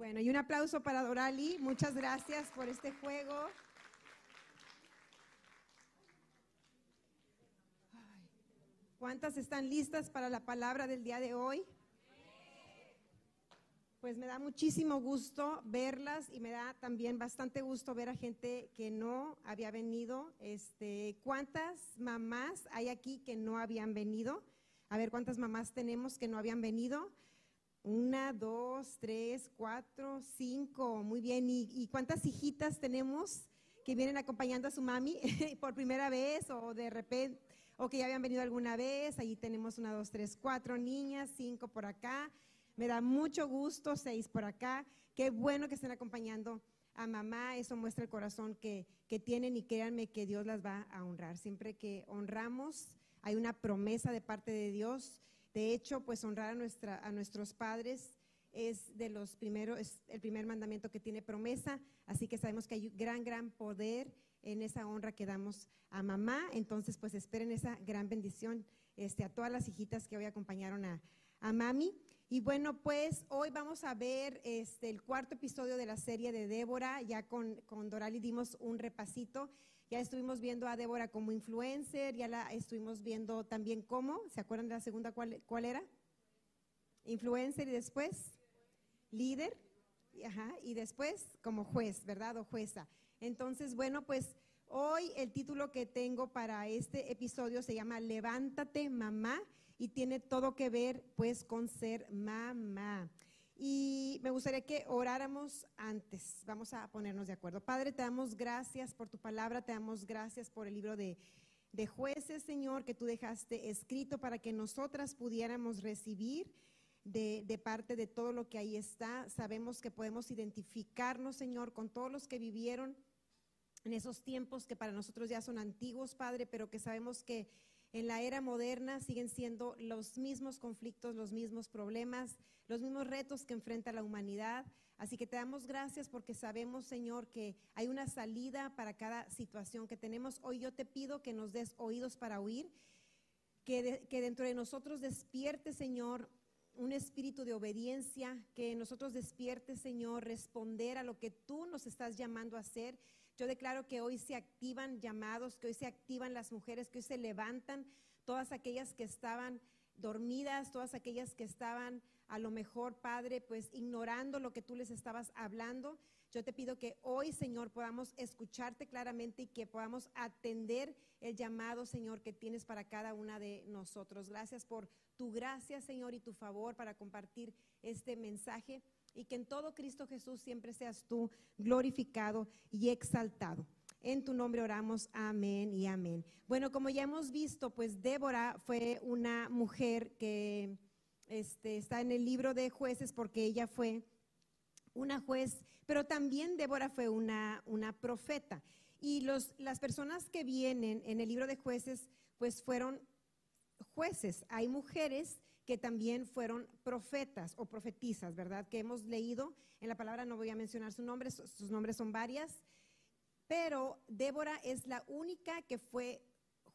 Bueno, y un aplauso para Dorali. Muchas gracias por este juego. ¿Cuántas están listas para la palabra del día de hoy? Pues me da muchísimo gusto verlas y me da también bastante gusto ver a gente que no había venido. Este, ¿cuántas mamás hay aquí que no habían venido? A ver, ¿cuántas mamás tenemos que no habían venido? Una, dos, tres, cuatro, cinco. Muy bien. ¿Y, cuántas hijitas tenemos que vienen acompañando a su mami por primera vez o de repente, o que ya habían venido alguna vez? Ahí tenemos una, dos, tres, cuatro niñas, cinco por acá. Me da mucho gusto, seis por acá. Qué bueno que estén acompañando a mamá. Eso muestra el corazón que, que tienen y créanme que Dios las va a honrar. Siempre que honramos, hay una promesa de parte de Dios de hecho, pues honrar a, nuestros padres es de los primeros, es el primer mandamiento que tiene promesa, así que sabemos que hay gran, gran poder en esa honra que damos a mamá, entonces pues esperen esa gran bendición este, a todas las hijitas que hoy acompañaron a, a mami. Y bueno, pues hoy vamos a ver este, el cuarto episodio de la serie de Débora, ya con, con Dorali dimos un repasito ya estuvimos viendo a Débora como influencer, ya la estuvimos viendo también como, ¿se acuerdan de la segunda cuál, era? Influencer y después líder, ajá, y después como juez, ¿verdad? O jueza. Entonces, bueno, pues hoy el título que tengo para este episodio se llama Levántate, mamá, y tiene todo que ver pues con ser mamá. Y me gustaría que oráramos antes. Vamos a ponernos de acuerdo. Padre, te damos gracias por tu palabra, te damos gracias por el libro de, jueces, Señor, que tú dejaste escrito para que nosotras pudiéramos recibir de, de, parte de todo lo que ahí está. Sabemos que podemos identificarnos, Señor, con todos los que vivieron en esos tiempos que para nosotros ya son antiguos, Padre, pero que sabemos que en la era moderna siguen siendo los mismos conflictos, los mismos problemas, los mismos retos que enfrenta la humanidad. Así que te damos gracias porque sabemos, Señor, que hay una salida para cada situación que tenemos. Hoy yo te pido que nos des oídos para oír, que, que dentro de nosotros despierte, Señor, un espíritu de obediencia, que nosotros despierte, Señor, responder a lo que tú nos estás llamando a hacer yo declaro que hoy se activan llamados, que hoy se activan las mujeres, que hoy se levantan todas aquellas que estaban dormidas, todas aquellas que estaban a lo mejor, Padre, pues ignorando lo que tú les estabas hablando. Yo te pido que hoy, Señor, podamos escucharte claramente y que podamos atender el llamado, Señor, que tienes para cada una de nosotros. Gracias por tu gracia, Señor, y tu favor para compartir este mensaje y que en todo Cristo Jesús siempre seas tú glorificado y exaltado. En tu nombre oramos, amén y amén. Bueno, como ya hemos visto, pues Débora fue una mujer que este, está en el libro de jueces porque ella fue una juez, pero también Débora fue una, una profeta. Y los, las personas que vienen en el libro de jueces, pues fueron jueces. Hay mujeres que también fueron profetas o profetizas, ¿verdad? Que hemos leído en la palabra, no voy a mencionar su nombre, sus nombres son varias, pero Débora es la única que fue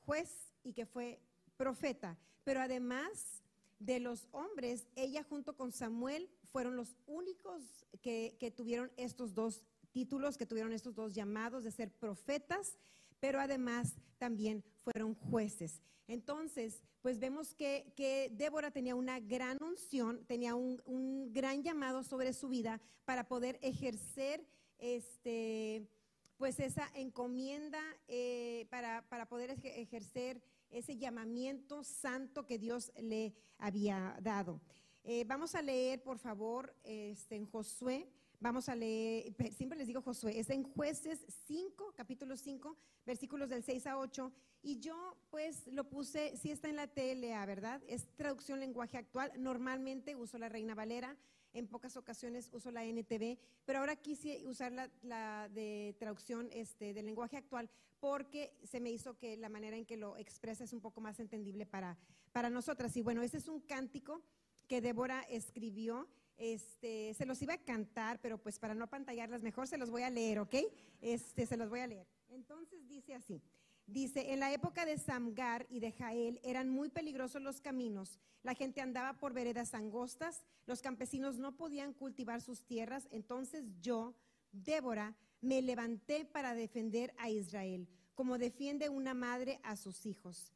juez y que fue profeta. Pero además de los hombres, ella junto con Samuel fueron los únicos que, que tuvieron estos dos títulos, que tuvieron estos dos llamados de ser profetas, pero además también fueron jueces. Entonces, pues vemos que, Débora tenía una gran unción, tenía un, gran llamado sobre su vida para poder ejercer este, pues esa encomienda, eh, para, poder ejercer ese llamamiento santo que Dios le había dado. Eh, vamos a leer, por favor, este, en Josué Vamos a leer, siempre les digo Josué, es en jueces 5, capítulo 5, versículos del 6 a 8. Y yo pues lo puse, si está en la TLA, ¿verdad? Es traducción lenguaje actual. Normalmente uso la Reina Valera, en pocas ocasiones uso la NTV, pero ahora quise usar la, de traducción este, del lenguaje actual porque se me hizo que la manera en que lo expresa es un poco más entendible para, para nosotras. Y bueno, este es un cántico que Débora escribió este, se los iba a cantar, pero pues para no pantallarlas mejor se los voy a leer, ¿ok? Este, se los voy a leer. Entonces dice así, Dice, en la época de Samgar y de Jael eran muy peligrosos los caminos. La gente andaba por veredas angostas, los campesinos no podían cultivar sus tierras. Entonces yo, Débora, me levanté para defender a Israel, como defiende una madre a sus hijos.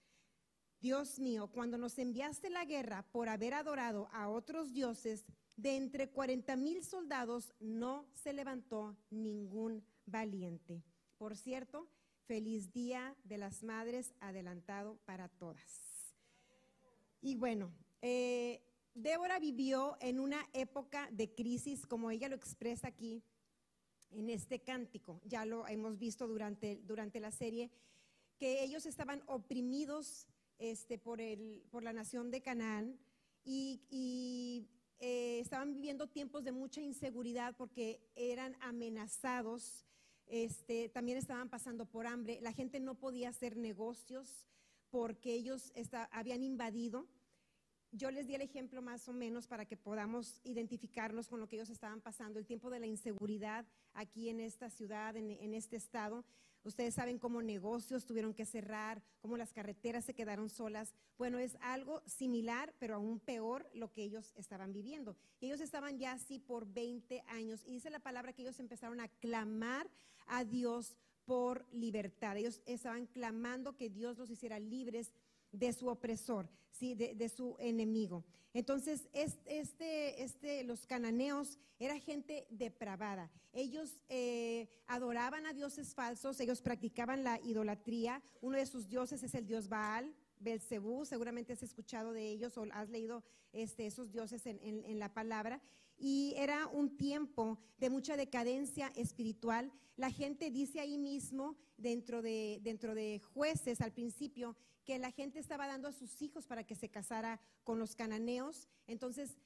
Dios mío, cuando nos enviaste la guerra por haber adorado a otros dioses, de entre cuarenta mil soldados no se levantó ningún valiente. Por cierto, Feliz Día de las Madres adelantado para todas. Y bueno, eh, Débora vivió en una época de crisis, como ella lo expresa aquí en este cántico. Ya lo hemos visto durante, durante la serie, que ellos estaban oprimidos este, por, la nación de Canaán y, eh, estaban viviendo tiempos de mucha inseguridad porque eran amenazados este, también estaban pasando por hambre, la gente no podía hacer negocios porque ellos habían invadido. Yo les di el ejemplo más o menos para que podamos identificarnos con lo que ellos estaban pasando, el tiempo de la inseguridad aquí en esta ciudad, en este estado. Ustedes saben cómo negocios tuvieron que cerrar, cómo las carreteras se quedaron solas. Bueno, es algo similar, pero aún peor lo que ellos estaban viviendo. Ellos estaban ya así por 20 años y dice la palabra que ellos empezaron a clamar a Dios por libertad. Ellos estaban clamando que Dios los hiciera libres de su opresor, ¿sí? de, su enemigo. Entonces, este, este, los cananeos era gente depravada. Ellos eh, adoraban a dioses falsos, ellos practicaban la idolatría. Uno de sus dioses es el dios Baal, Belcebú, seguramente has escuchado de ellos o has leído este, esos dioses en, en la palabra. Y era un tiempo de mucha decadencia espiritual. La gente dice ahí mismo, dentro de, dentro de jueces al principio, que la gente estaba dando a sus hijos para que se casara con los cananeos. Entonces,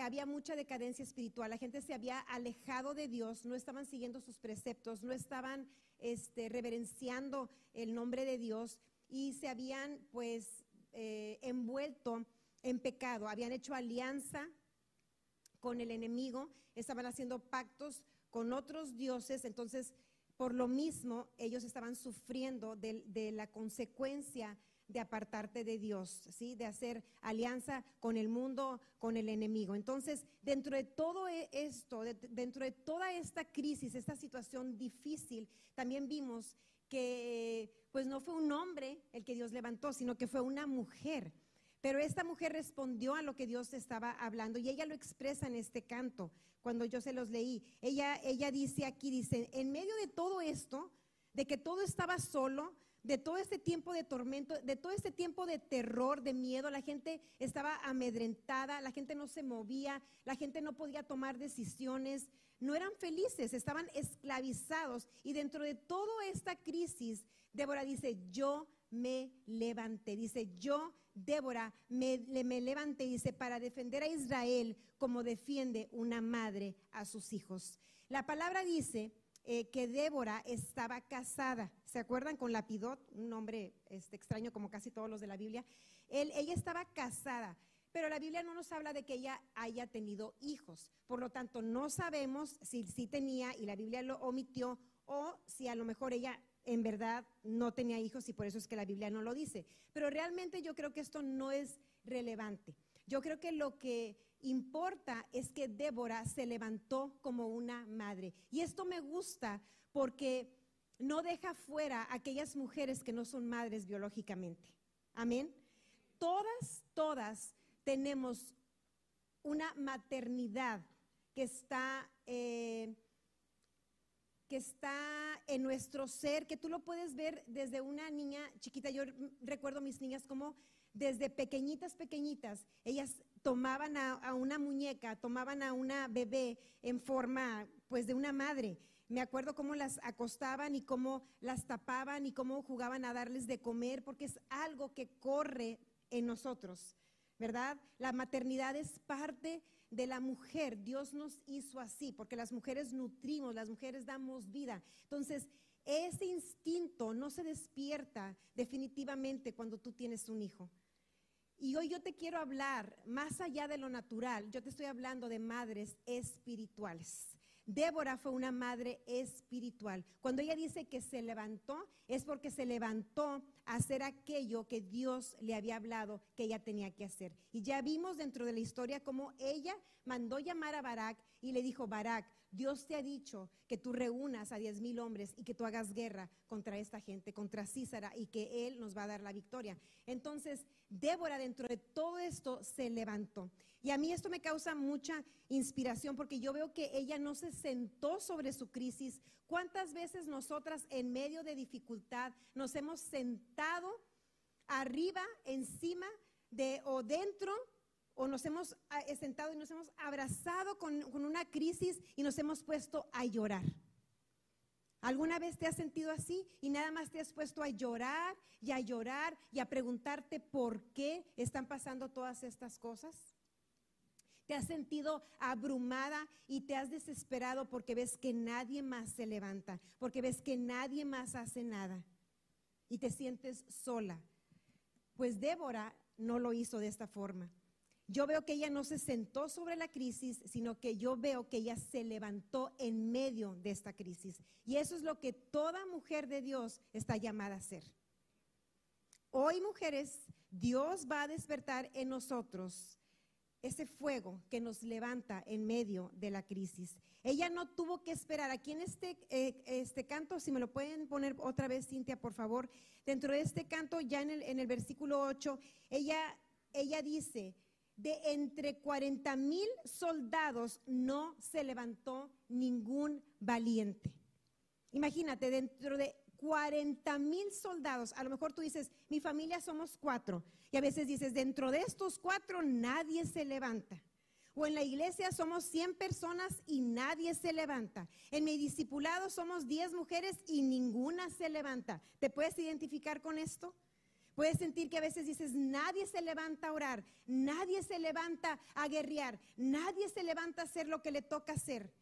había mucha decadencia espiritual, la gente se había alejado de Dios, no estaban siguiendo sus preceptos, no estaban este, reverenciando el nombre de Dios y se habían pues eh, envuelto en pecado, habían hecho alianza con el enemigo, estaban haciendo pactos con otros dioses, entonces por lo mismo ellos estaban sufriendo de, la consecuencia de apartarte de Dios, ¿sí? De hacer alianza con el mundo, con el enemigo. Entonces, dentro de todo e, esto, dentro de toda esta crisis, esta situación difícil, también vimos que pues no fue un hombre el que Dios levantó, sino que fue una mujer. Pero esta mujer respondió a lo que Dios estaba hablando y ella lo expresa en este canto cuando yo se los leí. Ella ella dice aquí dice, en medio de todo esto, de que todo estaba solo, de todo este tiempo de tormento, de todo este tiempo de terror, de miedo, la gente estaba amedrentada, la gente no se movía, la gente no podía tomar decisiones, no eran felices, estaban esclavizados. Y dentro de toda esta crisis, Débora dice, yo me levanté, dice, yo, Débora, me, me levanté, dice, para defender a Israel como defiende una madre a sus hijos. La palabra dice eh, que Débora estaba casada. ¿Se acuerdan con Lapidot? Un nombre este, extraño como casi todos los de la Biblia. ella estaba casada, pero la Biblia no nos habla de que ella haya tenido hijos. Por lo tanto, no sabemos si sí tenía y la Biblia lo omitió o si a lo mejor ella en verdad no tenía hijos y por eso es que la Biblia no lo dice. Pero realmente yo creo que esto no es relevante. Yo creo que lo que importa es que Débora se levantó como una madre. Y esto me gusta porque no deja fuera a aquellas mujeres que no son madres biológicamente. Amén. Todas, todas tenemos una maternidad que está, eh, que está en nuestro ser, que tú lo puedes ver desde una niña chiquita. Yo recuerdo mis niñas como desde pequeñitas, pequeñitas, ellas tomaban a, una muñeca, tomaban a una bebé en forma pues de una madre. Me acuerdo cómo las acostaban y cómo las tapaban y cómo jugaban a darles de comer, porque es algo que corre en nosotros, ¿verdad? La maternidad es parte de la mujer. Dios nos hizo así, porque las mujeres nutrimos, las mujeres damos vida. Entonces, ese instinto no se despierta definitivamente cuando tú tienes un hijo. Y hoy yo te quiero hablar, más allá de lo natural, yo te estoy hablando de madres espirituales. Débora fue una madre espiritual. Cuando ella dice que se levantó, es porque se levantó a hacer aquello que Dios le había hablado que ella tenía que hacer. Y ya vimos dentro de la historia cómo ella mandó llamar a Barak y le dijo, Barak, Dios te ha dicho que tú reúnas a diez mil hombres y que tú hagas guerra contra esta gente, contra Císara, y que Él nos va a dar la victoria. Entonces, Débora dentro de todo esto se levantó. Y a mí esto me causa mucha inspiración porque yo veo que ella no se sentó sobre su crisis. ¿Cuántas veces nosotras en medio de dificultad nos hemos sentado arriba, encima de o dentro o nos hemos ah, eh, sentado y nos hemos abrazado con, una crisis y nos hemos puesto a llorar. ¿Alguna vez te has sentido así y nada más te has puesto a llorar y a llorar y a preguntarte por qué están pasando todas estas cosas? ¿Te has sentido abrumada y te has desesperado porque ves que nadie más se levanta, porque ves que nadie más hace nada y te sientes sola? Pues Débora no lo hizo de esta forma yo veo que ella no se sentó sobre la crisis, sino que yo veo que ella se levantó en medio de esta crisis. Y eso es lo que toda mujer de Dios está llamada a hacer. Hoy, mujeres, Dios va a despertar en nosotros ese fuego que nos levanta en medio de la crisis. Ella no tuvo que esperar. Aquí en este, eh, este canto, si me lo pueden poner otra vez, Cintia, por favor, dentro de este canto, ya en el, versículo 8, ella, ella dice, de entre 40 mil soldados no se levantó ningún valiente. Imagínate, dentro de 40 mil soldados, a lo mejor tú dices, mi familia somos cuatro, y a veces dices, dentro de estos cuatro nadie se levanta. O en la iglesia somos 100 personas y nadie se levanta. En mi discipulado somos 10 mujeres y ninguna se levanta. ¿Te puedes identificar con esto? Puedes sentir que a veces dices, nadie se levanta a orar, nadie se levanta a guerrear, nadie se levanta a hacer lo que le toca hacer.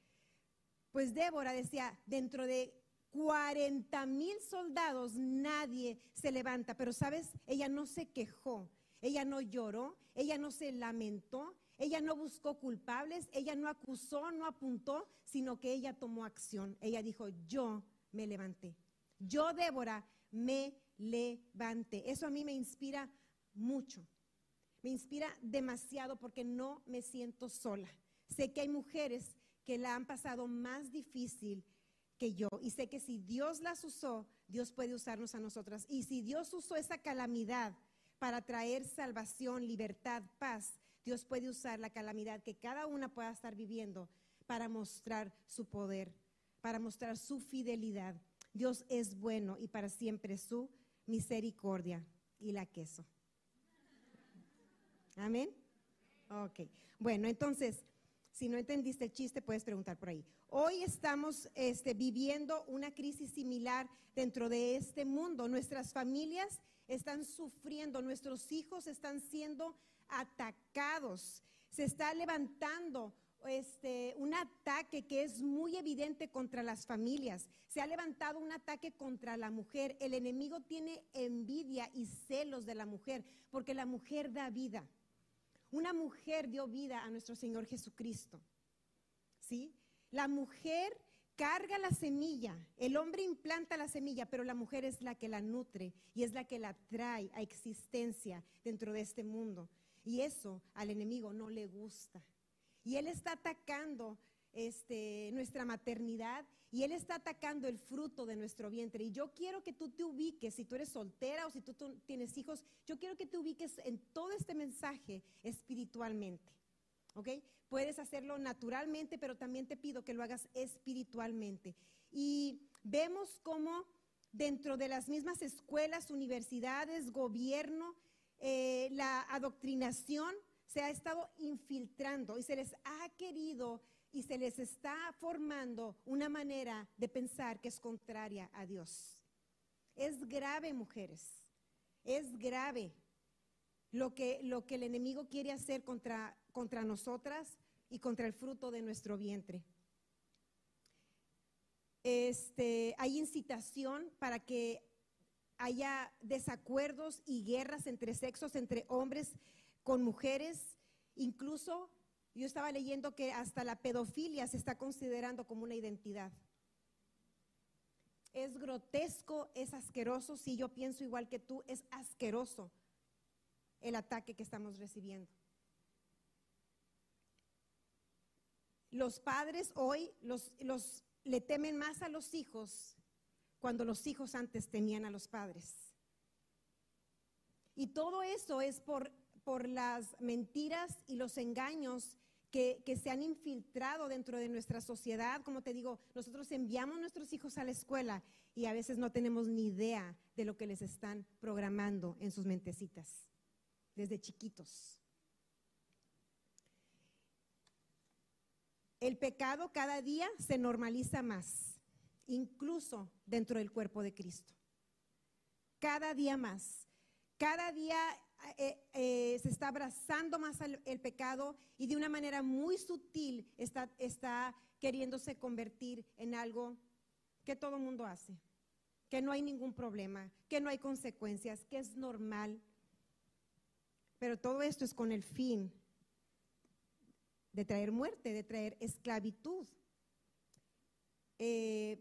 Pues Débora decía, dentro de 40 mil soldados nadie se levanta, pero sabes, ella no se quejó, ella no lloró, ella no se lamentó, ella no buscó culpables, ella no acusó, no apuntó, sino que ella tomó acción. Ella dijo, yo me levanté. Yo, Débora, me levante. Eso a mí me inspira mucho. Me inspira demasiado porque no me siento sola. Sé que hay mujeres que la han pasado más difícil que yo. Y sé que si Dios las usó, Dios puede usarnos a nosotras. Y si Dios usó esa calamidad para traer salvación, libertad, paz, Dios puede usar la calamidad que cada una pueda estar viviendo para mostrar su poder, para mostrar su fidelidad. Dios es bueno y para siempre su misericordia y la queso. Amén. Ok. Bueno, entonces, si no entendiste el chiste, puedes preguntar por ahí. Hoy estamos este, viviendo una crisis similar dentro de este mundo. Nuestras familias están sufriendo, nuestros hijos están siendo atacados. Se está levantando este, un ataque que es muy evidente contra las familias. Se ha levantado un ataque contra la mujer. El enemigo tiene envidia y celos de la mujer porque la mujer da vida. Una mujer dio vida a nuestro Señor Jesucristo. ¿Sí? La mujer carga la semilla, el hombre implanta la semilla, pero la mujer es la que la nutre y es la que la trae a existencia dentro de este mundo. Y eso al enemigo no le gusta. Y Él está atacando este, nuestra maternidad y Él está atacando el fruto de nuestro vientre. Y yo quiero que tú te ubiques, si tú eres soltera o si tú, tienes hijos, yo quiero que te ubiques en todo este mensaje espiritualmente. ¿Ok? Puedes hacerlo naturalmente, pero también te pido que lo hagas espiritualmente. Y vemos cómo dentro de las mismas escuelas, universidades, gobierno, eh, la adoctrinación se ha estado infiltrando y se les ha querido y se les está formando una manera de pensar que es contraria a Dios. Es grave, mujeres, es grave lo que, lo que el enemigo quiere hacer contra, contra nosotras y contra el fruto de nuestro vientre. Este, hay incitación para que haya desacuerdos y guerras entre sexos, entre hombres con mujeres, incluso Yo estaba leyendo que hasta la pedofilia se está considerando como una identidad. Es grotesco, es asqueroso, si yo pienso igual que tú, es asqueroso el ataque que estamos recibiendo. Los padres hoy los, le temen más a los hijos cuando los hijos antes temían a los padres. Y todo eso es por, por las mentiras y los engaños que, se han infiltrado dentro de nuestra sociedad. Como te digo, nosotros enviamos a nuestros hijos a la escuela y a veces no tenemos ni idea de lo que les están programando en sus mentecitas desde chiquitos. El pecado cada día se normaliza más, incluso dentro del cuerpo de Cristo. Cada día más. Cada día eh, eh, se está abrazando más el, el, pecado y de una manera muy sutil está, está queriéndose convertir en algo que todo el mundo hace, que no hay ningún problema, que no hay consecuencias, que es normal. Pero todo esto es con el fin de traer muerte, de traer esclavitud. Eh,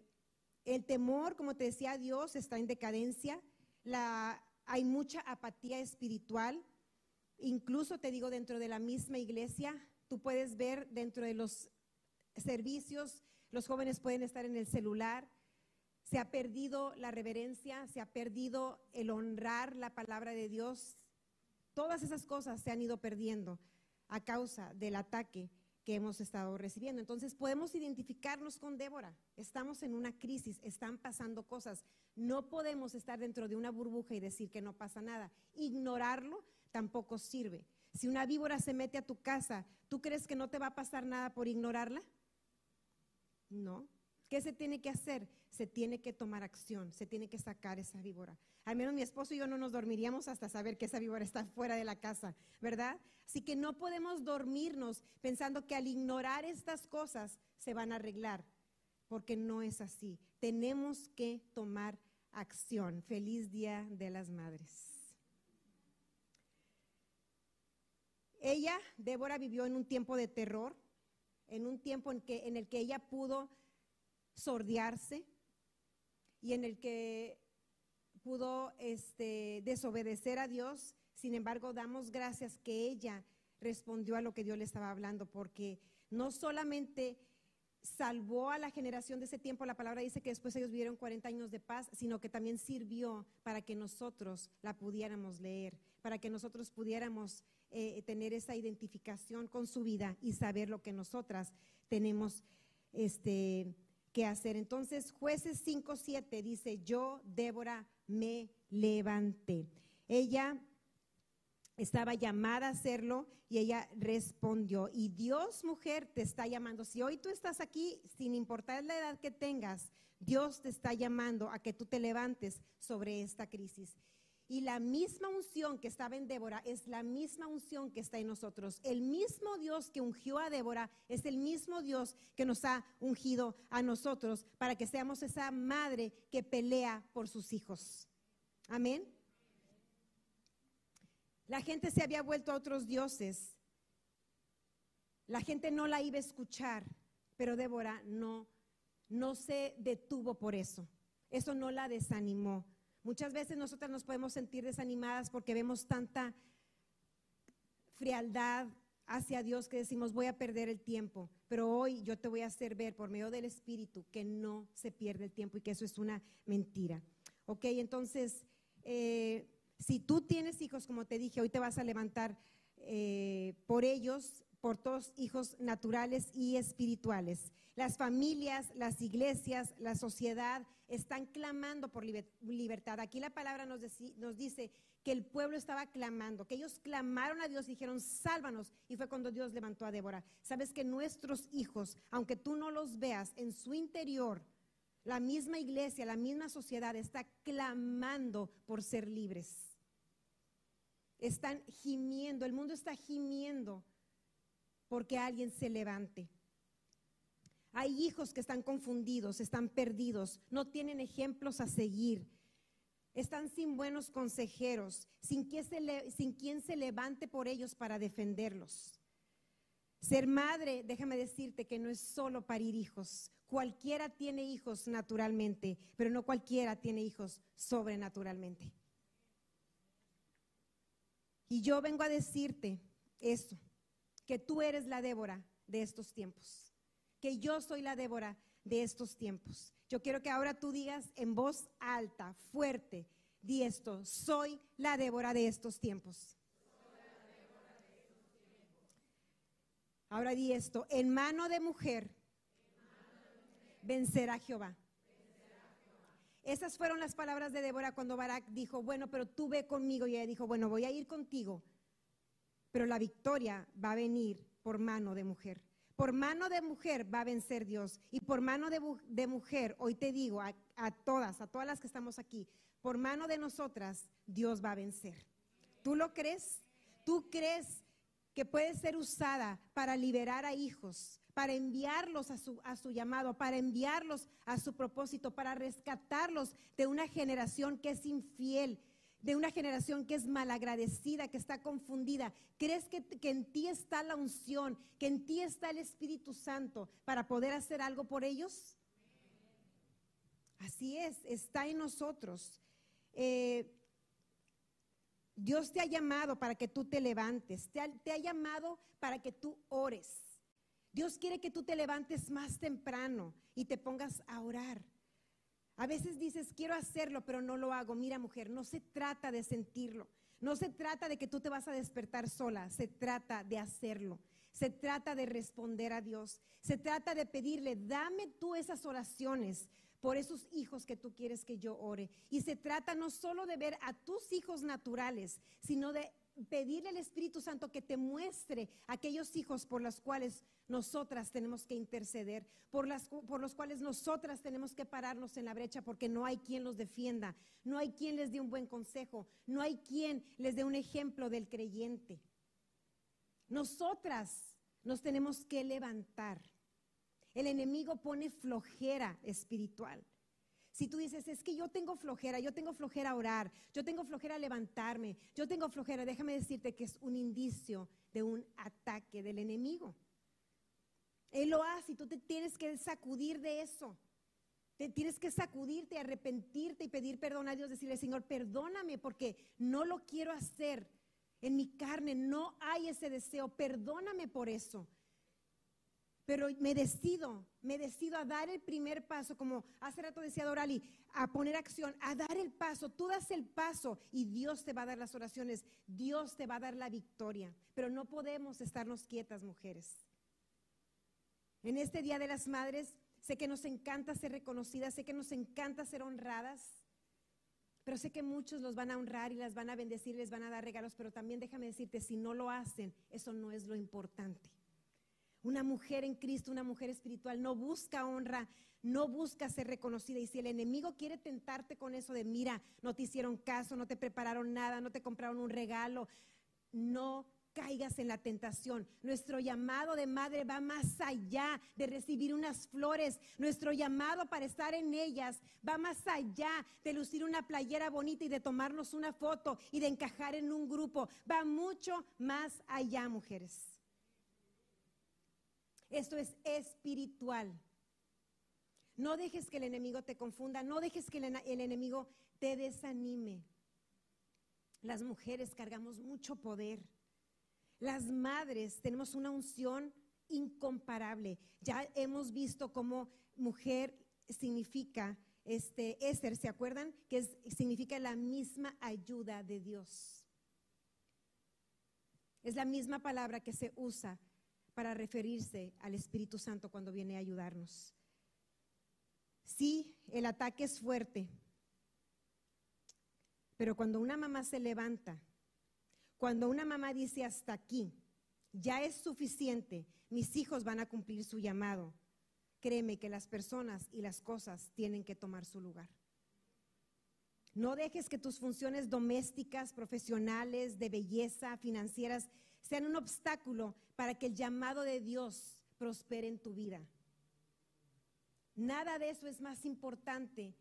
el temor, como te decía, Dios está en decadencia. La, hay mucha apatía espiritual. Incluso te digo, dentro de la misma iglesia, tú puedes ver dentro de los servicios, los jóvenes pueden estar en el celular. Se ha perdido la reverencia, se ha perdido el honrar la palabra de Dios. Todas esas cosas se han ido perdiendo a causa del ataque que hemos estado recibiendo. Entonces podemos identificarnos con Débora. Estamos en una crisis, están pasando cosas. No podemos estar dentro de una burbuja y decir que no pasa nada. Ignorarlo tampoco sirve. Si una víbora se mete a tu casa, ¿tú crees que no te va a pasar nada por ignorarla? No. ¿Qué se tiene que hacer? Se tiene que tomar acción, se tiene que sacar esa víbora. Al menos mi esposo y yo no nos dormiríamos hasta saber que esa víbora está fuera de la casa, ¿verdad? Así que no podemos dormirnos pensando que al ignorar estas cosas se van a arreglar, porque no es así. Tenemos que tomar acción. Feliz Día de las Madres. Ella, Débora, vivió en un tiempo de terror, en un tiempo en, que, en el que ella pudo sordearse y en el que pudo este, desobedecer a Dios. Sin embargo, damos gracias que ella respondió a lo que Dios le estaba hablando, porque no solamente salvó a la generación de ese tiempo, la palabra dice que después ellos vivieron 40 años de paz, sino que también sirvió para que nosotros la pudiéramos leer, para que nosotros pudiéramos eh, tener esa identificación con su vida y saber lo que nosotras tenemos este, hacer. Entonces, jueces 5.7 dice, yo, Débora, me levanté. Ella estaba llamada a hacerlo y ella respondió. Y Dios, mujer, te está llamando. Si hoy tú estás aquí, sin importar la edad que tengas, Dios te está llamando a que tú te levantes sobre esta crisis. Y la misma unción que estaba en Débora es la misma unción que está en nosotros. El mismo Dios que ungió a Débora es el mismo Dios que nos ha ungido a nosotros para que seamos esa madre que pelea por sus hijos. Amén. La gente se había vuelto a otros dioses. La gente no la iba a escuchar, pero Débora no no se detuvo por eso. Eso no la desanimó. Muchas veces nosotras nos podemos sentir desanimadas porque vemos tanta frialdad hacia Dios que decimos voy a perder el tiempo, pero hoy yo te voy a hacer ver por medio del Espíritu que no se pierde el tiempo y que eso es una mentira. Ok, entonces, eh, si tú tienes hijos, como te dije, hoy te vas a levantar eh, por ellos, por todos hijos naturales y espirituales. Las familias, las iglesias, la sociedad están clamando por libertad. Aquí la palabra nos, nos, dice que el pueblo estaba clamando, que ellos clamaron a Dios y dijeron, sálvanos. Y fue cuando Dios levantó a Débora. Sabes que nuestros hijos, aunque tú no los veas en su interior, la misma iglesia, la misma sociedad está clamando por ser libres. Están gimiendo, el mundo está gimiendo porque alguien se levante. Hay hijos que están confundidos, están perdidos, no tienen ejemplos a seguir, están sin buenos consejeros, sin, quien se levante por ellos para defenderlos. Ser madre, déjame decirte que no es solo parir hijos. Cualquiera tiene hijos naturalmente, pero no cualquiera tiene hijos sobrenaturalmente. Y yo vengo a decirte eso, que tú eres la Débora de estos tiempos, que yo soy la Débora de estos tiempos. Yo quiero que ahora tú digas en voz alta, fuerte, di esto, soy la Débora de estos tiempos. Ahora di esto, en mano de mujer vencerá Jehová. Esas fueron las palabras de Débora cuando Barak dijo, bueno, pero tú ve conmigo. Y ella dijo, bueno, voy a ir contigo. Pero la victoria va a venir por mano de mujer. Por mano de mujer va a vencer Dios. Y por mano de, mujer, hoy te digo a, todas, a todas las que estamos aquí, por mano de nosotras, Dios va a vencer. ¿Tú lo crees? ¿Tú crees que puede ser usada para liberar a hijos, para enviarlos a su, llamado, para enviarlos a su propósito, para rescatarlos de una generación que es infiel, de una generación que es malagradecida, que está confundida. ¿Crees que, en ti está la unción, que en ti está el Espíritu Santo para poder hacer algo por ellos? Así es, está en nosotros. Eh, Dios te ha llamado para que tú te levantes, te te ha llamado para que tú ores. Dios quiere que tú te levantes más temprano y te pongas a orar. A veces dices, quiero hacerlo, pero no lo hago. Mira, mujer, no se trata de sentirlo. No se trata de que tú te vas a despertar sola. Se trata de hacerlo. Se trata de responder a Dios. Se trata de pedirle, dame tú esas oraciones por esos hijos que tú quieres que yo ore. Y se trata no solo de ver a tus hijos naturales, sino de pedirle al Espíritu Santo que te muestre aquellos hijos por los cuales nosotras tenemos que interceder, por, por los cuales nosotras tenemos que pararnos en la brecha porque no hay quien los defienda, no hay quien les dé un buen consejo, no hay quien les dé un ejemplo del creyente. Nosotras nos tenemos que levantar. El enemigo pone flojera espiritual. Si tú dices, es que yo tengo flojera, yo tengo flojera a orar, yo tengo flojera a levantarme, yo tengo flojera, déjame decirte que es un indicio de un ataque del enemigo. Él lo hace y tú te tienes que sacudir de eso. Te tienes que sacudirte, arrepentirte y pedir perdón a Dios, decirle, Señor, perdóname porque no lo quiero hacer. En mi carne no hay ese deseo, perdóname por eso. Pero me decido, me decido a dar el primer paso, como hace rato decía Dorali, a poner acción, a dar el paso. Tú das el paso y Dios te va a dar las oraciones, Dios te va a dar la victoria. Pero no podemos estarnos quietas, mujeres. En este Día de las Madres, sé que nos encanta ser reconocidas, sé que nos encanta ser honradas, pero sé que muchos los van a honrar y las van a bendecir, les van a dar regalos, pero también déjame decirte, si no lo hacen, eso no es lo importante. Una mujer en Cristo, una mujer espiritual, no busca honra, no busca ser reconocida. Y si el enemigo quiere tentarte con eso de, mira, no te hicieron caso, no te prepararon nada, no te compraron un regalo, no caigas en la tentación. Nuestro llamado de madre va más allá de recibir unas flores. Nuestro llamado para estar en ellas va más allá de lucir una playera bonita y de tomarnos una foto y de encajar en un grupo. Va mucho más allá, mujeres. Esto es espiritual. No dejes que el enemigo te confunda, no dejes que el, enemigo te desanime. Las mujeres cargamos mucho poder. Las madres tenemos una unción incomparable. Ya hemos visto cómo mujer significa, este, Esther, ¿se acuerdan? Que significa la misma ayuda de Dios. Es la misma palabra que se usa para referirse al Espíritu Santo cuando viene a ayudarnos. Sí, el ataque es fuerte, pero cuando una mamá se levanta, cuando una mamá dice hasta aquí, ya es suficiente, mis hijos van a cumplir su llamado, créeme que las personas y las cosas tienen que tomar su lugar. No dejes que tus funciones domésticas, profesionales, de belleza, financieras, sean un obstáculo para que el llamado de Dios prospere en tu vida. Nada de eso es más importante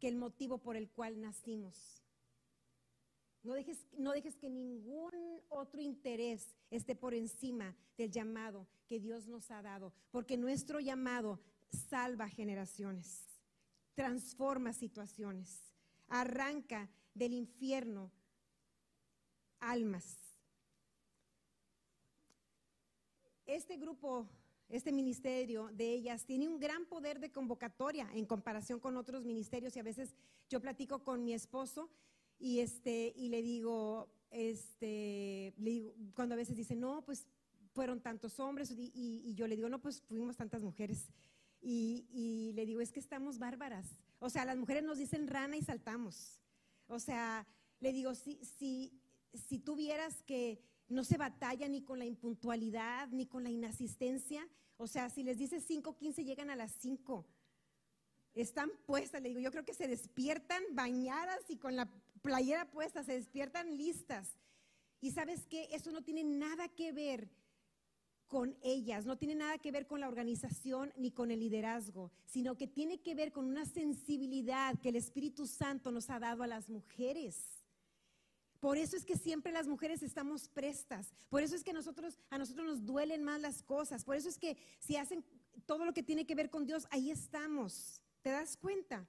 que el motivo por el cual nacimos. No dejes, no dejes que ningún otro interés esté por encima del llamado que Dios nos ha dado, porque nuestro llamado salva generaciones, transforma situaciones, arranca del infierno almas. Este grupo, este ministerio de ellas tiene un gran poder de convocatoria en comparación con otros ministerios y a veces yo platico con mi esposo y este y le digo este cuando a veces dice no pues fueron tantos hombres y, yo le digo no pues fuimos tantas mujeres y, y, le digo es que estamos bárbaras o sea las mujeres nos dicen rana y saltamos. O sea le digo si si si tú vieras que no se batalla ni con la impuntualidad ni con la inasistencia o sea si les dices 5 15 llegan a las 5 están puestas, le digo, yo creo que se despiertan bañadas y con la playera puesta, se despiertan listas. Y sabes que eso no tiene nada que ver con ellas, no tiene nada que ver con la organización ni con el liderazgo, sino que tiene que ver con una sensibilidad que el Espíritu Santo nos ha dado a las mujeres. Por eso es que siempre las mujeres estamos prestas. Por eso es que nosotros a nosotros nos duelen más las cosas. Por eso es que si hacen todo lo que tiene que ver con Dios, ahí estamos. ¿Te das cuenta?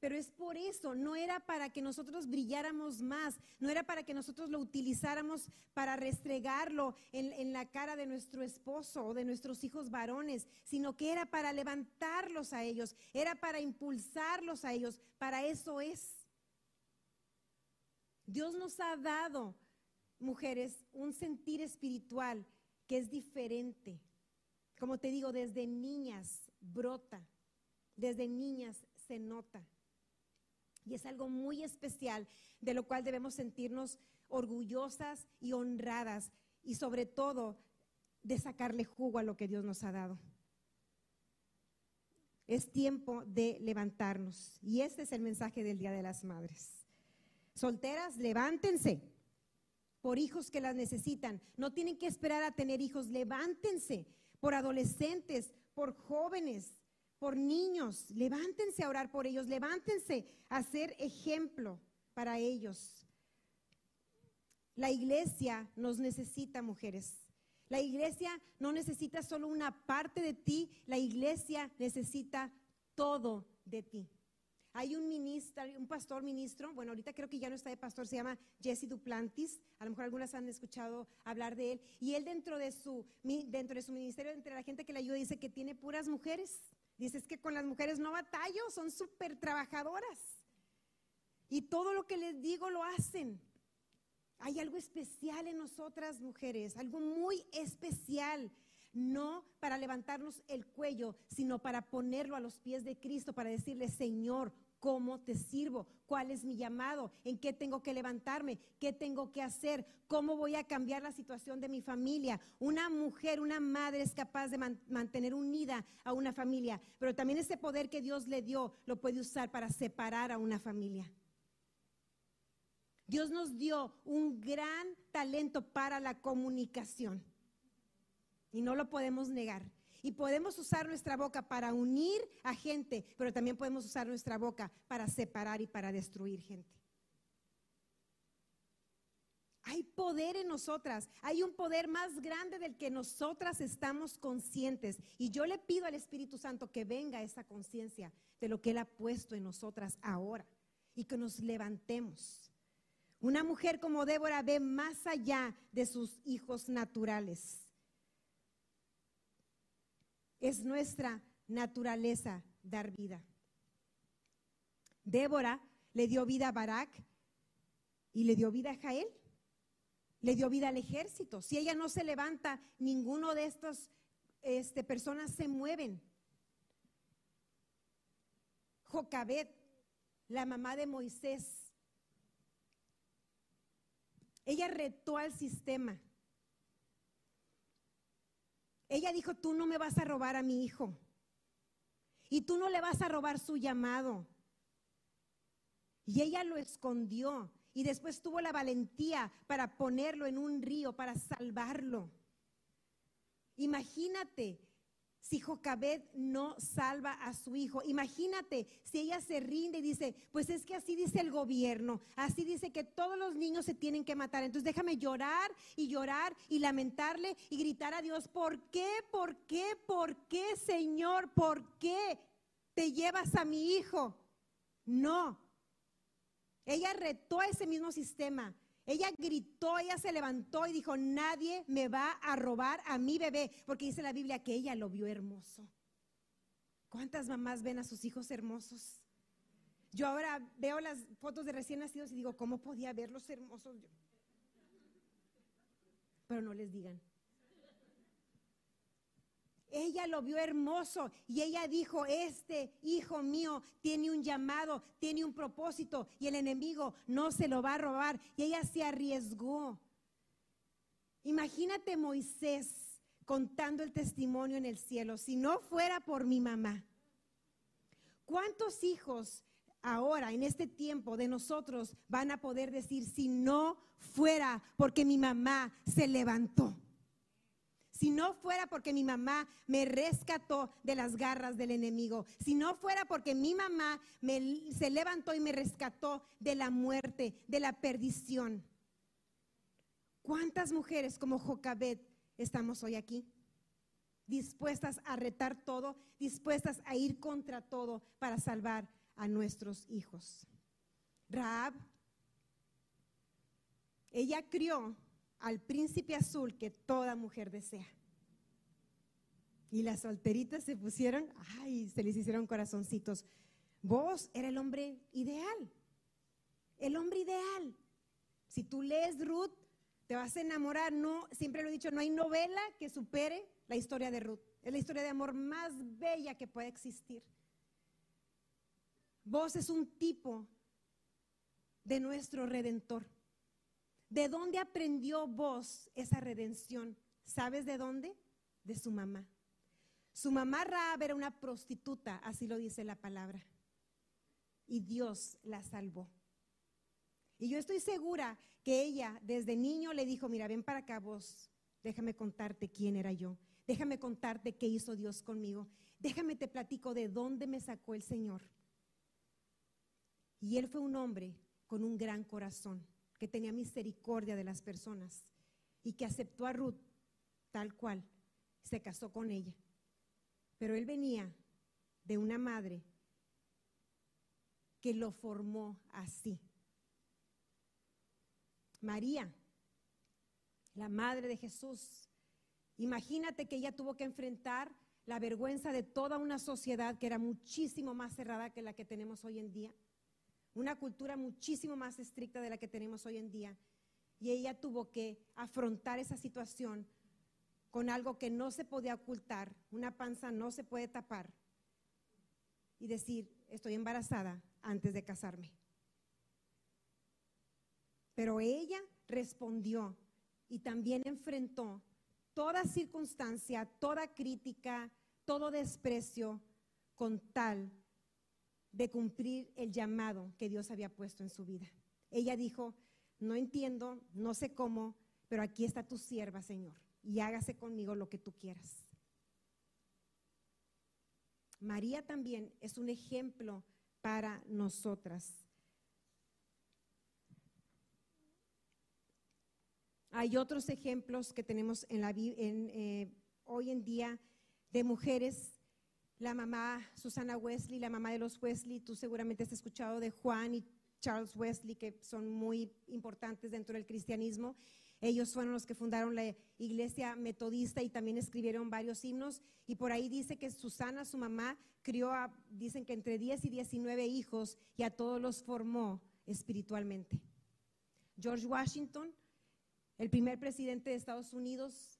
Pero es por eso, no era para que nosotros brilláramos más, no era para que nosotros lo utilizáramos para restregarlo en, la cara de nuestro esposo o de nuestros hijos varones, sino que era para levantarlos a ellos, era para impulsarlos a ellos, para eso es. Dios nos ha dado, mujeres, un sentir espiritual que es diferente. Como te digo, desde niñas brota, desde niñas se nota. Y es algo muy especial de lo cual debemos sentirnos orgullosas y honradas y sobre todo de sacarle jugo a lo que Dios nos ha dado. Es tiempo de levantarnos y este es el mensaje del Día de las Madres. Solteras, levántense por hijos que las necesitan. No tienen que esperar a tener hijos, levántense por adolescentes, por jóvenes, por niños, levántense a orar por ellos, levántense a ser ejemplo para ellos. La iglesia nos necesita, mujeres. La iglesia no necesita solo una parte de ti, la iglesia necesita todo de ti. Hay un ministro, un pastor ministro, bueno, ahorita creo que ya no está de pastor, se llama Jesse Duplantis, a lo mejor algunas han escuchado hablar de él, y él dentro de su, dentro de su ministerio, entre la gente que le ayuda, dice que tiene puras mujeres. Dices que con las mujeres no batallo, son súper trabajadoras. Y todo lo que les digo lo hacen. Hay algo especial en nosotras mujeres, algo muy especial. No para levantarnos el cuello, sino para ponerlo a los pies de Cristo, para decirle, Señor, ¿Cómo te sirvo? ¿Cuál es mi llamado? ¿En qué tengo que levantarme? ¿Qué tengo que hacer? ¿Cómo voy a cambiar la situación de mi familia? Una mujer, una madre es capaz de mantener unida a una familia, pero también ese poder que Dios le dio lo puede usar para separar a una familia. Dios nos dio un gran talento para la comunicación y no lo podemos negar. Y podemos usar nuestra boca para unir a gente, pero también podemos usar nuestra boca para separar y para destruir gente. Hay poder en nosotras, hay un poder más grande del que nosotras estamos conscientes. Y yo le pido al Espíritu Santo que venga esa conciencia de lo que Él ha puesto en nosotras ahora y que nos levantemos. Una mujer como Débora ve más allá de sus hijos naturales. Es nuestra naturaleza dar vida. Débora le dio vida a Barak y le dio vida a Jael. Le dio vida al ejército. Si ella no se levanta, ninguno de estas este, personas se mueven. Jocabet, la mamá de Moisés, ella retó al sistema. Ella dijo, tú no me vas a robar a mi hijo. Y tú no le vas a robar su llamado. Y ella lo escondió. Y después tuvo la valentía para ponerlo en un río, para salvarlo. Imagínate si Jocabed no salva a su hijo. Imagínate si ella se rinde y dice, pues es que así dice el gobierno, así dice que todos los niños se tienen que matar. Entonces déjame llorar y llorar y lamentarle y gritar a Dios, ¿por qué? ¿Por qué? ¿Por qué, Señor? ¿Por qué te llevas a mi hijo? No. Ella retó ese mismo sistema. Ella gritó, ella se levantó y dijo, nadie me va a robar a mi bebé, porque dice la Biblia que ella lo vio hermoso. ¿Cuántas mamás ven a sus hijos hermosos? Yo ahora veo las fotos de recién nacidos y digo, ¿cómo podía verlos hermosos? Pero no les digan. Ella lo vio hermoso y ella dijo, este hijo mío tiene un llamado, tiene un propósito y el enemigo no se lo va a robar. Y ella se arriesgó. Imagínate Moisés contando el testimonio en el cielo, si no fuera por mi mamá. ¿Cuántos hijos ahora, en este tiempo de nosotros, van a poder decir, si no fuera porque mi mamá se levantó? Si no fuera porque mi mamá me rescató de las garras del enemigo, si no fuera porque mi mamá se levantó y me rescató de la muerte, de la perdición. ¿Cuántas mujeres como Jocabed estamos hoy aquí? Dispuestas a retar todo, dispuestas a ir contra todo para salvar a nuestros hijos. Raab, ella crió al príncipe azul que toda mujer desea. Y las solteritas se pusieron, ay, se les hicieron corazoncitos. Vos era el hombre ideal, el hombre ideal. Si tú lees Ruth, te vas a enamorar. No, siempre lo he dicho, no hay novela que supere la historia de Ruth. Es la historia de amor más bella que puede existir. Vos es un tipo de nuestro redentor. ¿De dónde aprendió vos esa redención? ¿Sabes de dónde? De su mamá. Su mamá Raab era una prostituta, así lo dice la palabra. Y Dios la salvó. Y yo estoy segura que ella desde niño le dijo, mira, ven para acá vos, déjame contarte quién era yo, déjame contarte qué hizo Dios conmigo, déjame te platico de dónde me sacó el Señor. Y él fue un hombre con un gran corazón que tenía misericordia de las personas y que aceptó a Ruth tal cual, se casó con ella. Pero él venía de una madre que lo formó así. María, la madre de Jesús, imagínate que ella tuvo que enfrentar la vergüenza de toda una sociedad que era muchísimo más cerrada que la que tenemos hoy en día una cultura muchísimo más estricta de la que tenemos hoy en día. Y ella tuvo que afrontar esa situación con algo que no se podía ocultar, una panza no se puede tapar, y decir, estoy embarazada antes de casarme. Pero ella respondió y también enfrentó toda circunstancia, toda crítica, todo desprecio con tal de cumplir el llamado que Dios había puesto en su vida. Ella dijo, no entiendo, no sé cómo, pero aquí está tu sierva, Señor, y hágase conmigo lo que tú quieras. María también es un ejemplo para nosotras. Hay otros ejemplos que tenemos eh, hoy en día de mujeres la mamá Susana Wesley, la mamá de los Wesley, tú seguramente has escuchado de Juan y Charles Wesley, que son muy importantes dentro del cristianismo. Ellos fueron los que fundaron la iglesia metodista y también escribieron varios himnos. Y por ahí dice que Susana, su mamá, crió a, dicen que entre 10 y 19 hijos y a todos los formó espiritualmente. George Washington, el primer presidente de Estados Unidos,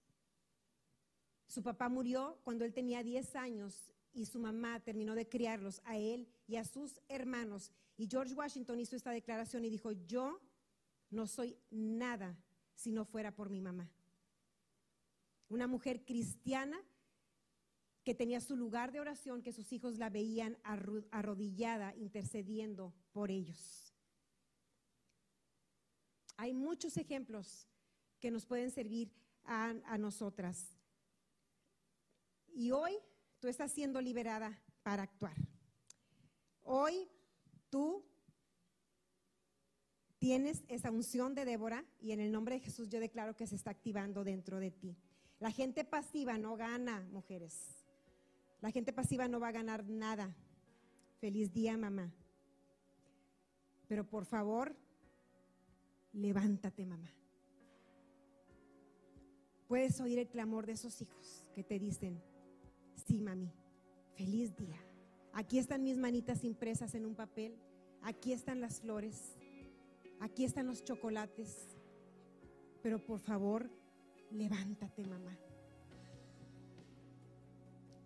su papá murió cuando él tenía 10 años y su mamá terminó de criarlos a él y a sus hermanos. Y George Washington hizo esta declaración y dijo, yo no soy nada si no fuera por mi mamá. Una mujer cristiana que tenía su lugar de oración, que sus hijos la veían arrodillada, intercediendo por ellos. Hay muchos ejemplos que nos pueden servir a, a nosotras. Y hoy tú estás siendo liberada para actuar. Hoy tú tienes esa unción de Débora y en el nombre de Jesús yo declaro que se está activando dentro de ti. La gente pasiva no gana, mujeres. La gente pasiva no va a ganar nada. Feliz día, mamá. Pero por favor, levántate, mamá. Puedes oír el clamor de esos hijos que te dicen, sí, mami, feliz día. Aquí están mis manitas impresas en un papel. Aquí están las flores. Aquí están los chocolates. Pero por favor, levántate, mamá.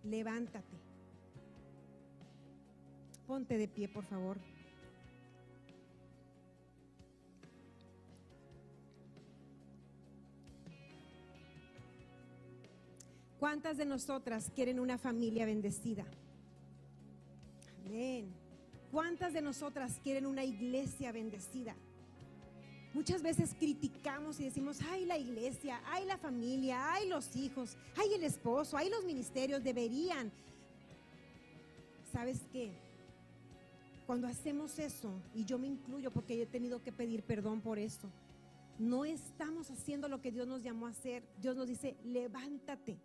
Levántate. Ponte de pie, por favor. ¿Cuántas de nosotras quieren una familia bendecida? Amén. ¿Cuántas de nosotras quieren una iglesia bendecida? Muchas veces criticamos y decimos, ay la iglesia, ay la familia, ay los hijos, ay el esposo, ay los ministerios, deberían. ¿Sabes qué? Cuando hacemos eso, y yo me incluyo porque he tenido que pedir perdón por eso, no estamos haciendo lo que Dios nos llamó a hacer. Dios nos dice, levántate.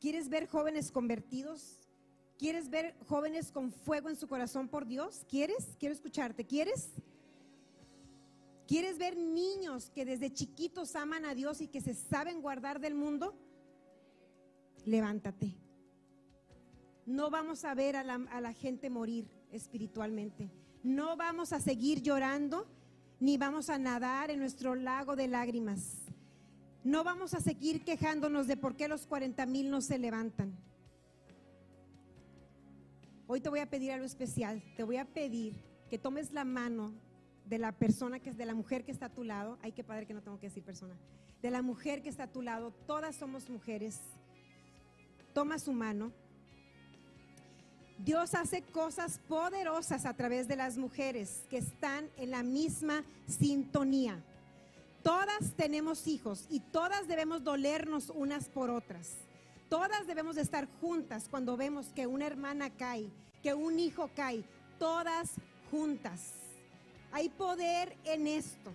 ¿Quieres ver jóvenes convertidos? ¿Quieres ver jóvenes con fuego en su corazón por Dios? ¿Quieres? Quiero escucharte. ¿Quieres? ¿Quieres ver niños que desde chiquitos aman a Dios y que se saben guardar del mundo? Levántate. No vamos a ver a la, gente morir espiritualmente. No vamos a seguir llorando ni vamos a nadar en nuestro lago de lágrimas. No vamos a seguir quejándonos de por qué los 40 mil no se levantan. Hoy te voy a pedir algo especial. Te voy a pedir que tomes la mano de la persona que es de la mujer que está a tu lado, ay qué padre que no tengo que decir persona, de la mujer que está a tu lado, todas somos mujeres. Toma su mano. Dios hace cosas poderosas a través de las mujeres que están en la misma sintonía. Todas tenemos hijos y todas debemos dolernos unas por otras. Todas debemos de estar juntas cuando vemos que una hermana cae, que un hijo cae, todas juntas. Hay poder en esto,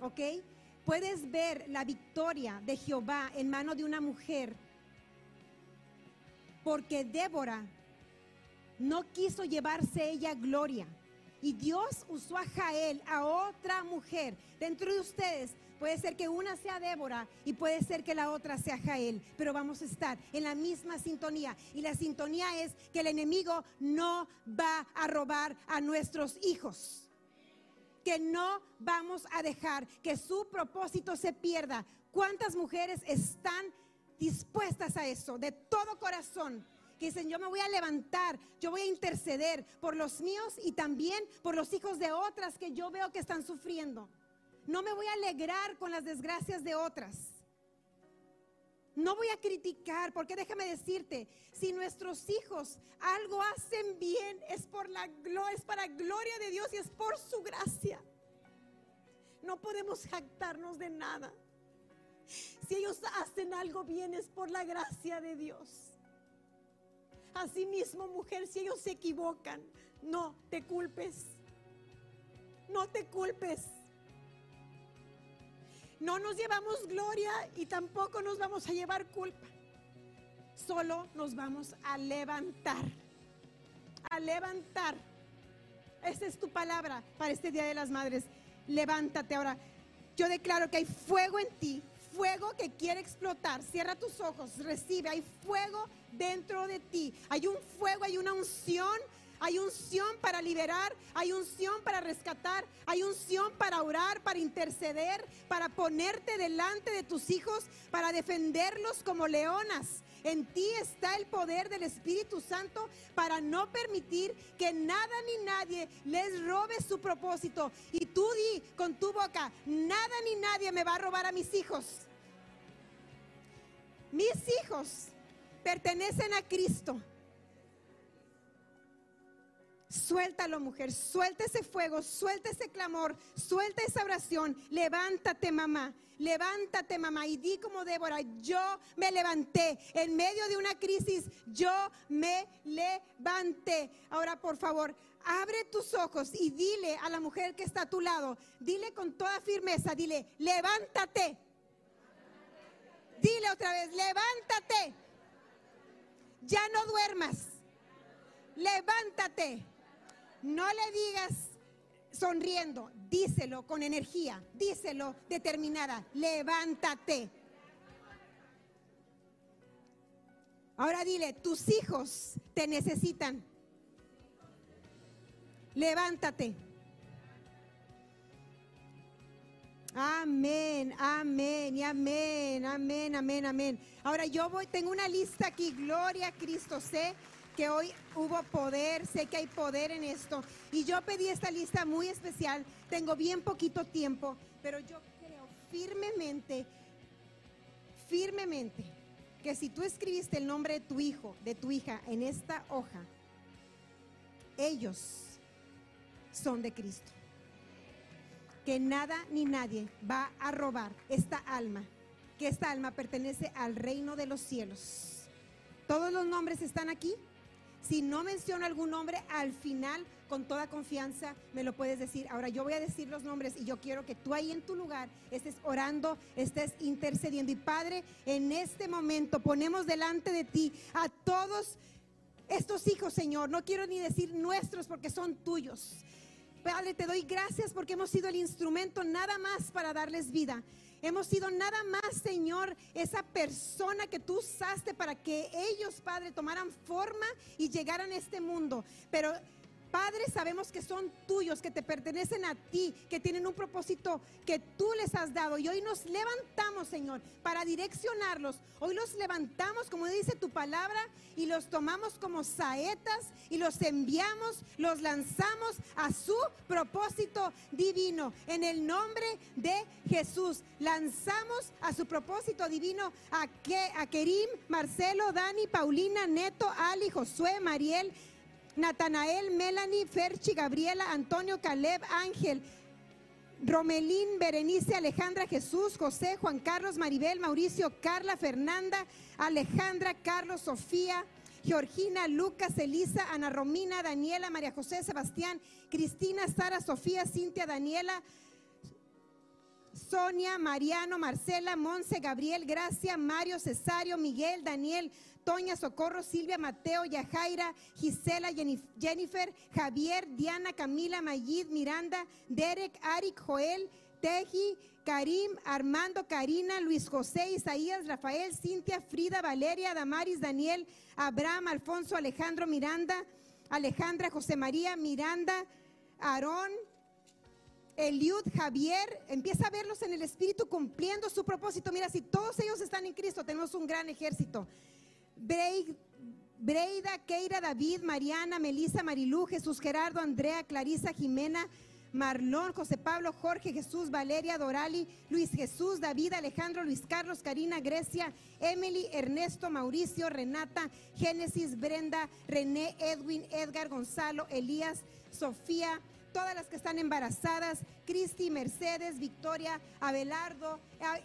¿ok? Puedes ver la victoria de Jehová en mano de una mujer, porque Débora no quiso llevarse ella gloria. Y Dios usó a Jael, a otra mujer. Dentro de ustedes puede ser que una sea Débora y puede ser que la otra sea Jael, pero vamos a estar en la misma sintonía. Y la sintonía es que el enemigo no va a robar a nuestros hijos que no vamos a dejar que su propósito se pierda. ¿Cuántas mujeres están dispuestas a eso de todo corazón? Que dicen, yo me voy a levantar, yo voy a interceder por los míos y también por los hijos de otras que yo veo que están sufriendo. No me voy a alegrar con las desgracias de otras. No voy a criticar, porque déjame decirte, si nuestros hijos algo hacen bien, es por la es para gloria de Dios y es por su gracia. No podemos jactarnos de nada. Si ellos hacen algo bien es por la gracia de Dios. Asimismo, mujer, si ellos se equivocan, no te culpes. No te culpes. No nos llevamos gloria y tampoco nos vamos a llevar culpa. Solo nos vamos a levantar. A levantar. Esa es tu palabra para este Día de las Madres. Levántate ahora. Yo declaro que hay fuego en ti, fuego que quiere explotar. Cierra tus ojos, recibe. Hay fuego dentro de ti. Hay un fuego, hay una unción hay unción para liberar, hay unción para rescatar, hay unción para orar, para interceder, para ponerte delante de tus hijos, para defenderlos como leonas. En ti está el poder del Espíritu Santo para no permitir que nada ni nadie les robe su propósito. Y tú di con tu boca, nada ni nadie me va a robar a mis hijos. Mis hijos pertenecen a Cristo. Suéltalo, mujer, suelta ese fuego, suelta ese clamor, suelta esa oración. Levántate, mamá. Levántate, mamá, y di como Débora, yo me levanté. En medio de una crisis, yo me levanté. Ahora, por favor, abre tus ojos y dile a la mujer que está a tu lado, dile con toda firmeza, dile, levántate. Dile otra vez, levántate. Ya no duermas. Levántate. No le digas sonriendo, díselo con energía, díselo determinada, levántate. Ahora dile, tus hijos te necesitan. Levántate. Amén, amén y amén, amén, amén, amén. Ahora yo voy, tengo una lista aquí, gloria a Cristo, sé que hoy hubo poder, sé que hay poder en esto. Y yo pedí esta lista muy especial, tengo bien poquito tiempo, pero yo creo firmemente, firmemente, que si tú escribiste el nombre de tu hijo, de tu hija en esta hoja, ellos son de Cristo. Que nada ni nadie va a robar esta alma, que esta alma pertenece al reino de los cielos. Todos los nombres están aquí. Si no menciono algún nombre, al final, con toda confianza, me lo puedes decir. Ahora yo voy a decir los nombres y yo quiero que tú ahí en tu lugar estés orando, estés intercediendo. Y Padre, en este momento ponemos delante de ti a todos estos hijos, Señor. No quiero ni decir nuestros porque son tuyos. Padre, te doy gracias porque hemos sido el instrumento nada más para darles vida. Hemos sido nada más, Señor, esa persona que tú usaste para que ellos, Padre, tomaran forma y llegaran a este mundo. Pero Padre, sabemos que son tuyos, que te pertenecen a ti, que tienen un propósito que tú les has dado. Y hoy nos levantamos, Señor, para direccionarlos. Hoy los levantamos, como dice tu palabra, y los tomamos como saetas y los enviamos, los lanzamos a su propósito divino. En el nombre de Jesús, lanzamos a su propósito divino a Kerim, Marcelo, Dani, Paulina, Neto, Ali, Josué, Mariel. Natanael, Melanie, Ferchi, Gabriela, Antonio, Caleb, Ángel, Romelín, Berenice, Alejandra, Jesús, José, Juan Carlos, Maribel, Mauricio, Carla, Fernanda, Alejandra, Carlos, Sofía, Georgina, Lucas, Elisa, Ana Romina, Daniela, María José, Sebastián, Cristina, Sara, Sofía, Cintia, Daniela, Sonia, Mariano, Marcela, Monse, Gabriel, Gracia, Mario, Cesario, Miguel, Daniel, Toña, Socorro, Silvia, Mateo, Yajaira, Gisela, Jennifer, Javier, Diana, Camila, Mayid, Miranda, Derek, Arik, Joel, Teji, Karim, Armando, Karina, Luis José, Isaías, Rafael, Cintia, Frida, Valeria, Damaris, Daniel, Abraham, Alfonso, Alejandro, Miranda, Alejandra, José María, Miranda, Aarón, Eliud, Javier, empieza a verlos en el Espíritu cumpliendo su propósito. Mira, si todos ellos están en Cristo, tenemos un gran ejército. Breida, Keira, David, Mariana, Melissa, Marilú, Jesús Gerardo, Andrea, Clarisa, Jimena, Marlón, José Pablo, Jorge, Jesús, Valeria, Dorali, Luis Jesús, David, Alejandro, Luis Carlos, Karina, Grecia, Emily, Ernesto, Mauricio, Renata, Génesis, Brenda, René, Edwin, Edgar, Gonzalo, Elías, Sofía, todas las que están embarazadas, Cristi, Mercedes, Victoria, Abelardo,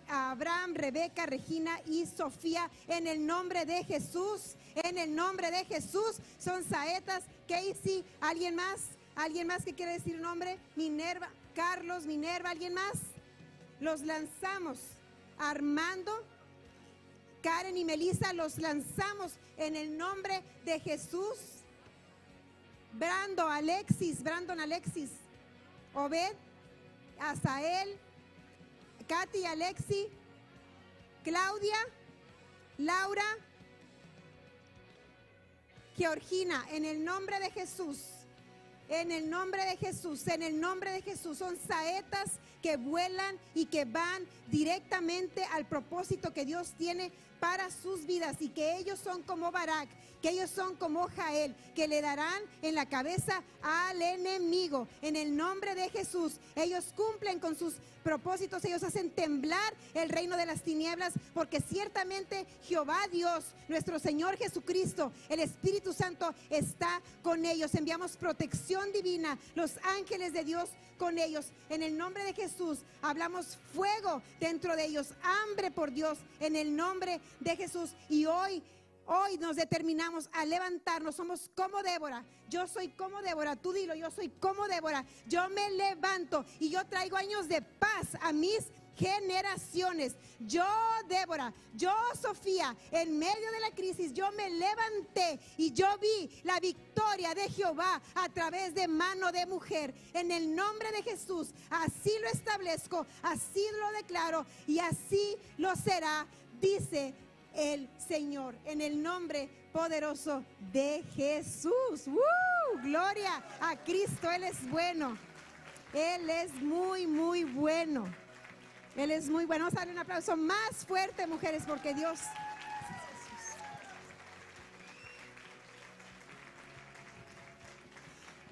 Abraham, Rebeca, Regina y Sofía, en el nombre de Jesús, en el nombre de Jesús, son saetas, Casey, ¿alguien más? ¿Alguien más que quiere decir nombre? Minerva, Carlos, Minerva, ¿alguien más? Los lanzamos. Armando, Karen y Melissa, los lanzamos en el nombre de Jesús. Brando, Alexis, Brandon, Alexis, Obed, Asael, Katy, Alexi, Claudia, Laura, Georgina, en el nombre de Jesús, en el nombre de Jesús, en el nombre de Jesús, son saetas que vuelan y que van directamente al propósito que Dios tiene para sus vidas y que ellos son como Barak, que ellos son como Jael, que le darán en la cabeza al enemigo. En el nombre de Jesús, ellos cumplen con sus propósitos, ellos hacen temblar el reino de las tinieblas, porque ciertamente Jehová Dios, nuestro Señor Jesucristo, el Espíritu Santo está con ellos. Enviamos protección divina, los ángeles de Dios con ellos. En el nombre de Jesús hablamos fuego dentro de ellos, hambre por Dios, en el nombre de Jesús. Y hoy Hoy nos determinamos a levantarnos, somos como Débora. Yo soy como Débora, tú dilo, yo soy como Débora. Yo me levanto y yo traigo años de paz a mis generaciones. Yo, Débora, yo, Sofía, en medio de la crisis, yo me levanté y yo vi la victoria de Jehová a través de mano de mujer. En el nombre de Jesús, así lo establezco, así lo declaro y así lo será, dice el Señor. En el nombre poderoso de Jesús. Gloria a Cristo. Él es bueno. Él es muy, muy bueno. Él es muy bueno. Vamos a darle un aplauso más fuerte, mujeres, porque Dios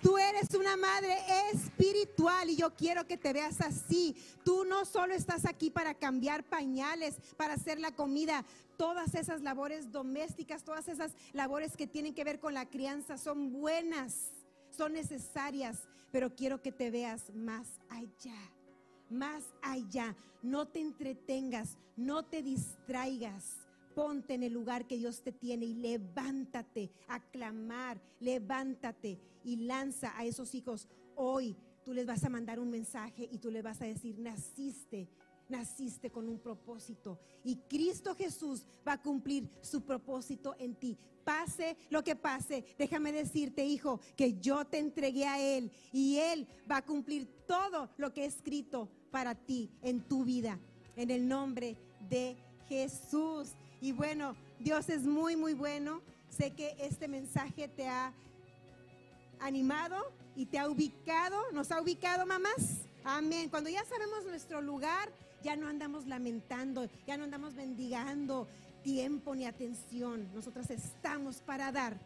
Tú eres una madre espiritual y yo quiero que te veas así. Tú no solo estás aquí para cambiar pañales, para hacer la comida. Todas esas labores domésticas, todas esas labores que tienen que ver con la crianza son buenas, son necesarias, pero quiero que te veas más allá, más allá. No te entretengas, no te distraigas ponte en el lugar que Dios te tiene y levántate a clamar, levántate y lanza a esos hijos. Hoy tú les vas a mandar un mensaje y tú les vas a decir, naciste, naciste con un propósito y Cristo Jesús va a cumplir su propósito en ti. Pase lo que pase, déjame decirte, hijo, que yo te entregué a Él y Él va a cumplir todo lo que he escrito para ti en tu vida, en el nombre de Jesús. Y bueno, Dios es muy, muy bueno. Sé que este mensaje te ha animado y te ha ubicado. ¿Nos ha ubicado, mamás? Amén. Cuando ya sabemos nuestro lugar, ya no andamos lamentando, ya no andamos mendigando tiempo ni atención. Nosotras estamos para dar,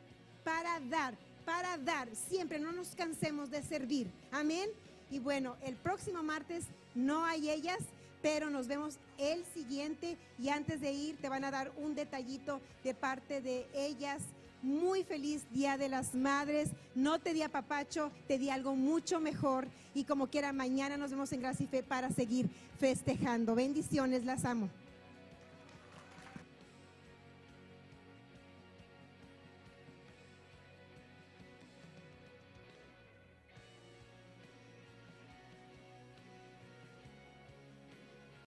para dar, para dar. Siempre no nos cansemos de servir. Amén. Y bueno, el próximo martes no hay ellas, pero nos vemos el siguiente y antes de ir te van a dar un detallito de parte de ellas. Muy feliz Día de las Madres. No te di a papacho, te di algo mucho mejor. Y como quiera, mañana nos vemos en Gracia y Fe para seguir festejando. Bendiciones, las amo.